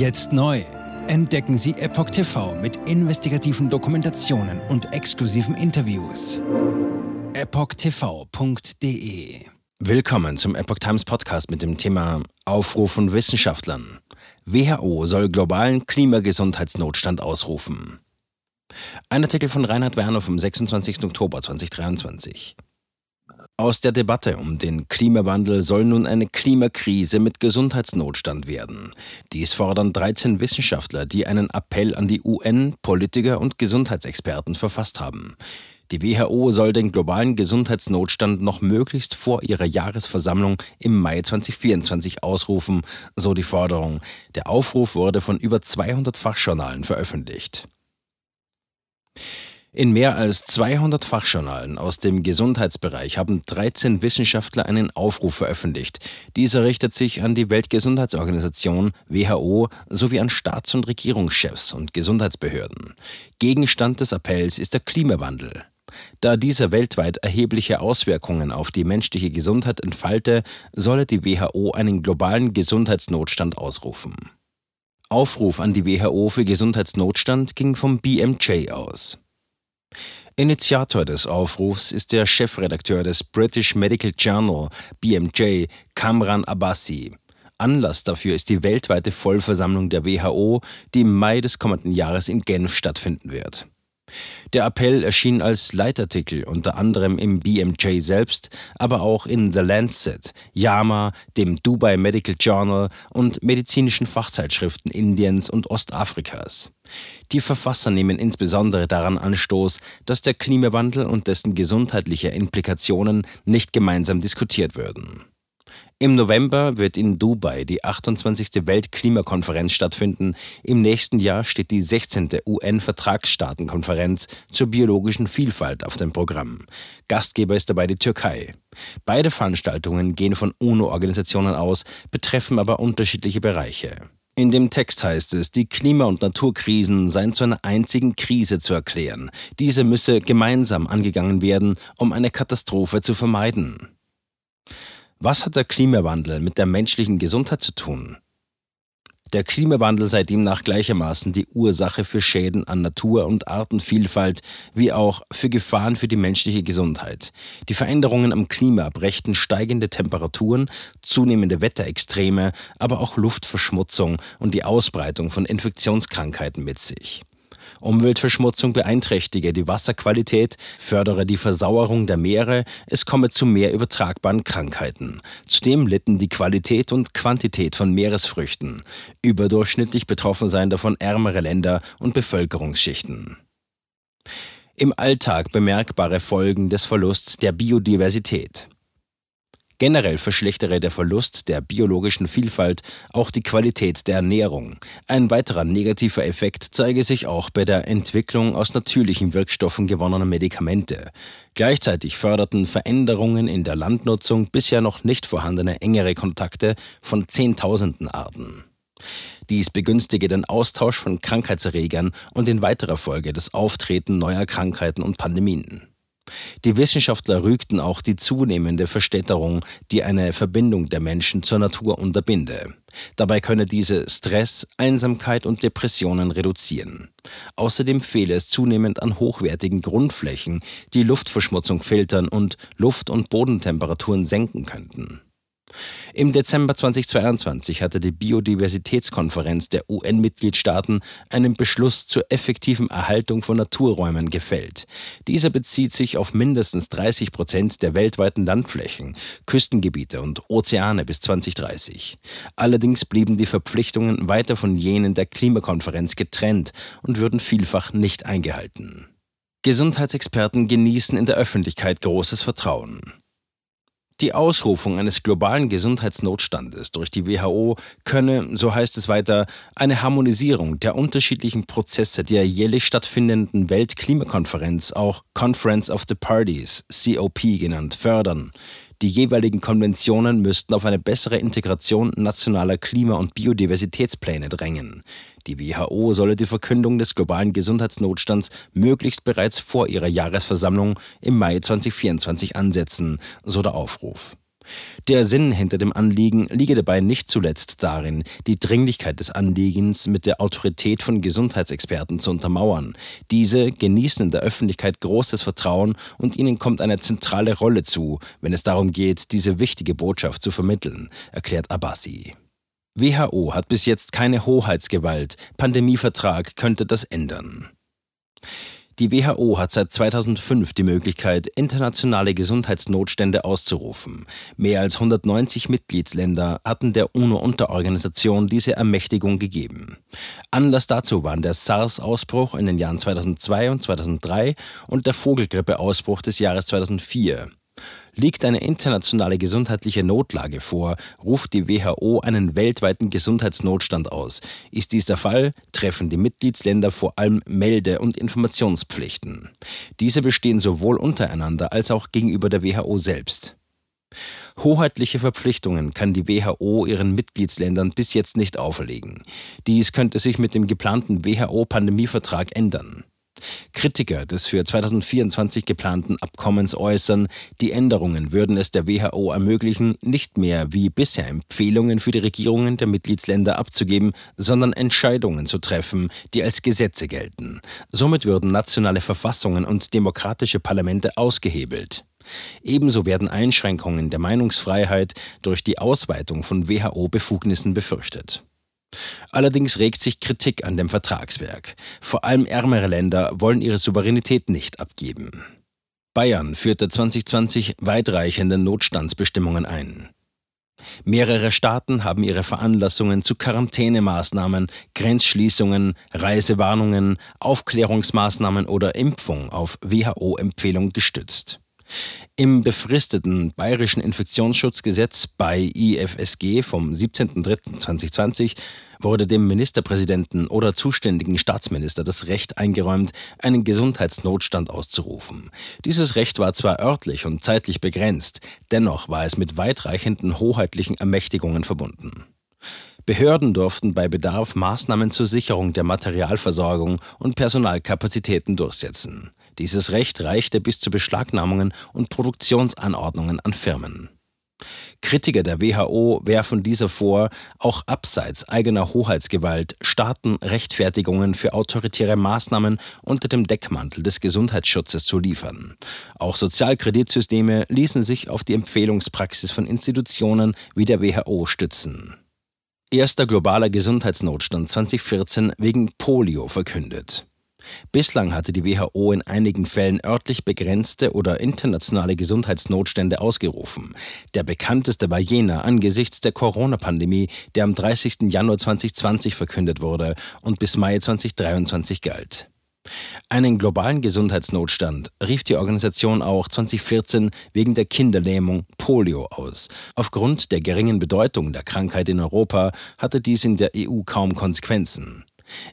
Jetzt neu. Entdecken Sie Epoch TV mit investigativen Dokumentationen und exklusiven Interviews. EpochTV.de Willkommen zum Epoch Times Podcast mit dem Thema Aufruf von Wissenschaftlern. WHO soll globalen Klimagesundheitsnotstand ausrufen. Ein Artikel von Reinhard Werner vom 26. Oktober 2023. Aus der Debatte um den Klimawandel soll nun eine Klimakrise mit Gesundheitsnotstand werden. Dies fordern 13 Wissenschaftler, die einen Appell an die UN, Politiker und Gesundheitsexperten verfasst haben. Die WHO soll den globalen Gesundheitsnotstand noch möglichst vor ihrer Jahresversammlung im Mai 2024 ausrufen, so die Forderung. Der Aufruf wurde von über 200 Fachjournalen veröffentlicht. In mehr als 200 Fachjournalen aus dem Gesundheitsbereich haben 13 Wissenschaftler einen Aufruf veröffentlicht. Dieser richtet sich an die Weltgesundheitsorganisation WHO sowie an Staats- und Regierungschefs und Gesundheitsbehörden. Gegenstand des Appells ist der Klimawandel. Da dieser weltweit erhebliche Auswirkungen auf die menschliche Gesundheit entfalte, solle die WHO einen globalen Gesundheitsnotstand ausrufen. Aufruf an die WHO für Gesundheitsnotstand ging vom BMJ aus. Initiator des Aufrufs ist der Chefredakteur des British Medical Journal BMJ, Kamran Abbasi. Anlass dafür ist die weltweite Vollversammlung der WHO, die im Mai des kommenden Jahres in Genf stattfinden wird. Der Appell erschien als Leitartikel unter anderem im BMJ selbst, aber auch in The Lancet, JAMA, dem Dubai Medical Journal und medizinischen Fachzeitschriften Indiens und Ostafrikas. Die Verfasser nehmen insbesondere daran Anstoß, dass der Klimawandel und dessen gesundheitliche Implikationen nicht gemeinsam diskutiert würden. Im November wird in Dubai die 28. Weltklimakonferenz stattfinden. Im nächsten Jahr steht die 16. UN-Vertragsstaatenkonferenz zur biologischen Vielfalt auf dem Programm. Gastgeber ist dabei die Türkei. Beide Veranstaltungen gehen von UNO-Organisationen aus, betreffen aber unterschiedliche Bereiche. In dem Text heißt es, die Klima- und Naturkrisen seien zu einer einzigen Krise zu erklären. Diese müsse gemeinsam angegangen werden, um eine Katastrophe zu vermeiden. Was hat der Klimawandel mit der menschlichen Gesundheit zu tun? Der Klimawandel sei demnach gleichermaßen die Ursache für Schäden an Natur- und Artenvielfalt wie auch für Gefahren für die menschliche Gesundheit. Die Veränderungen am Klima brächten steigende Temperaturen, zunehmende Wetterextreme, aber auch Luftverschmutzung und die Ausbreitung von Infektionskrankheiten mit sich. Umweltverschmutzung beeinträchtige die Wasserqualität, fördere die Versauerung der Meere, es komme zu mehr übertragbaren Krankheiten. Zudem litten die Qualität und Quantität von Meeresfrüchten. Überdurchschnittlich betroffen seien davon ärmere Länder und Bevölkerungsschichten. Im Alltag bemerkbare Folgen des Verlusts der Biodiversität. Generell verschlechtere der Verlust der biologischen Vielfalt auch die Qualität der Ernährung. Ein weiterer negativer Effekt zeige sich auch bei der Entwicklung aus natürlichen Wirkstoffen gewonnener Medikamente. Gleichzeitig förderten Veränderungen in der Landnutzung bisher noch nicht vorhandene engere Kontakte von Zehntausenden Arten. Dies begünstige den Austausch von Krankheitserregern und in weiterer Folge das Auftreten neuer Krankheiten und Pandemien. Die Wissenschaftler rügten auch die zunehmende Verstädterung, die eine Verbindung der Menschen zur Natur unterbinde. Dabei könne diese Stress, Einsamkeit und Depressionen reduzieren. Außerdem fehle es zunehmend an hochwertigen Grundflächen, die Luftverschmutzung filtern und Luft- und Bodentemperaturen senken könnten. Im Dezember 2022 hatte die Biodiversitätskonferenz der UN-Mitgliedstaaten einen Beschluss zur effektiven Erhaltung von Naturräumen gefällt. Dieser bezieht sich auf mindestens 30 Prozent der weltweiten Landflächen, Küstengebiete und Ozeane bis 2030. Allerdings blieben die Verpflichtungen weiter von jenen der Klimakonferenz getrennt und würden vielfach nicht eingehalten. Gesundheitsexperten genießen in der Öffentlichkeit großes Vertrauen. Die Ausrufung eines globalen Gesundheitsnotstandes durch die WHO könne, so heißt es weiter, eine Harmonisierung der unterschiedlichen Prozesse der jährlich stattfindenden Weltklimakonferenz, auch Conference of the Parties, COP genannt, fördern. Die jeweiligen Konventionen müssten auf eine bessere Integration nationaler Klima- und Biodiversitätspläne drängen. Die WHO solle die Verkündung des globalen Gesundheitsnotstands möglichst bereits vor ihrer Jahresversammlung im Mai 2024 ansetzen, so der Aufruf. Der Sinn hinter dem Anliegen liege dabei nicht zuletzt darin, die Dringlichkeit des Anliegens mit der Autorität von Gesundheitsexperten zu untermauern. Diese genießen in der Öffentlichkeit großes Vertrauen und ihnen kommt eine zentrale Rolle zu, wenn es darum geht, diese wichtige Botschaft zu vermitteln, erklärt Abbasi. WHO hat bis jetzt keine Hoheitsgewalt. Pandemievertrag könnte das ändern. Die WHO hat seit 2005 die Möglichkeit, internationale Gesundheitsnotstände auszurufen. Mehr als 190 Mitgliedsländer hatten der UNO-Unterorganisation diese Ermächtigung gegeben. Anlass dazu waren der SARS-Ausbruch in den Jahren 2002 und 2003 und der Vogelgrippe-Ausbruch des Jahres 2004. Liegt eine internationale gesundheitliche Notlage vor, ruft die WHO einen weltweiten Gesundheitsnotstand aus. Ist dies der Fall, treffen die Mitgliedsländer vor allem Melde- und Informationspflichten. Diese bestehen sowohl untereinander als auch gegenüber der WHO selbst. Hoheitliche Verpflichtungen kann die WHO ihren Mitgliedsländern bis jetzt nicht auferlegen. Dies könnte sich mit dem geplanten WHO-Pandemievertrag ändern. Kritiker des für 2024 geplanten Abkommens äußern, die Änderungen würden es der WHO ermöglichen, nicht mehr wie bisher Empfehlungen für die Regierungen der Mitgliedsländer abzugeben, sondern Entscheidungen zu treffen, die als Gesetze gelten. Somit würden nationale Verfassungen und demokratische Parlamente ausgehebelt. Ebenso werden Einschränkungen der Meinungsfreiheit durch die Ausweitung von WHO-Befugnissen befürchtet. Allerdings regt sich Kritik an dem Vertragswerk. Vor allem ärmere Länder wollen ihre Souveränität nicht abgeben. Bayern führte 2020 weitreichende Notstandsbestimmungen ein. Mehrere Staaten haben ihre Veranlassungen zu Quarantänemaßnahmen, Grenzschließungen, Reisewarnungen, Aufklärungsmaßnahmen oder Impfung auf WHO-Empfehlung gestützt. Im befristeten Bayerischen Infektionsschutzgesetz bei IFSG vom 17.03.2020 wurde dem Ministerpräsidenten oder zuständigen Staatsminister das Recht eingeräumt, einen Gesundheitsnotstand auszurufen. Dieses Recht war zwar örtlich und zeitlich begrenzt, dennoch war es mit weitreichenden hoheitlichen Ermächtigungen verbunden. Behörden durften bei Bedarf Maßnahmen zur Sicherung der Materialversorgung und Personalkapazitäten durchsetzen. Dieses Recht reichte bis zu Beschlagnahmungen und Produktionsanordnungen an Firmen. Kritiker der WHO werfen dieser vor, auch abseits eigener Hoheitsgewalt Staaten Rechtfertigungen für autoritäre Maßnahmen unter dem Deckmantel des Gesundheitsschutzes zu liefern. Auch Sozialkreditsysteme ließen sich auf die Empfehlungspraxis von Institutionen wie der WHO stützen. Erster globaler Gesundheitsnotstand 2014 wegen Polio verkündet. Bislang hatte die WHO in einigen Fällen örtlich begrenzte oder internationale Gesundheitsnotstände ausgerufen. Der bekannteste war jener angesichts der Corona-Pandemie, der am 30. Januar 2020 verkündet wurde und bis Mai 2023 galt. Einen globalen Gesundheitsnotstand rief die Organisation auch 2014 wegen der Kinderlähmung Polio aus. Aufgrund der geringen Bedeutung der Krankheit in Europa hatte dies in der EU kaum Konsequenzen.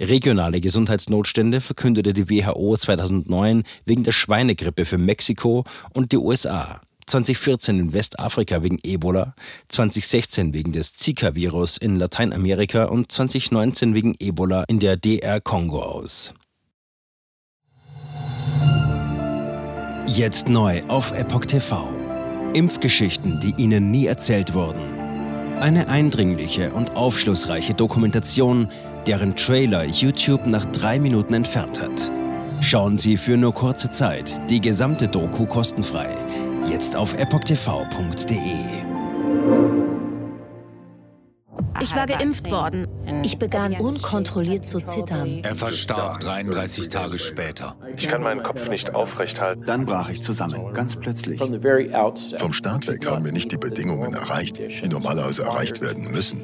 Regionale Gesundheitsnotstände verkündete die WHO 2009 wegen der Schweinegrippe für Mexiko und die USA. 2014 in Westafrika wegen Ebola, 2016 wegen des Zika-Virus in Lateinamerika und 2019 wegen Ebola in der DR Kongo aus. Jetzt neu auf Epoch TV. Impfgeschichten, die Ihnen nie erzählt wurden. Eine eindringliche und aufschlussreiche Dokumentation deren Trailer YouTube nach drei Minuten entfernt hat. Schauen Sie für nur kurze Zeit die gesamte Doku kostenfrei. Jetzt auf epochtv.de. Ich war geimpft worden. Ich begann unkontrolliert zu zittern. Er verstarb 33 Tage später. Ich kann meinen Kopf nicht aufrecht halten. Dann brach ich zusammen, ganz plötzlich. Vom Start weg haben wir nicht die Bedingungen erreicht, die normalerweise erreicht werden müssen.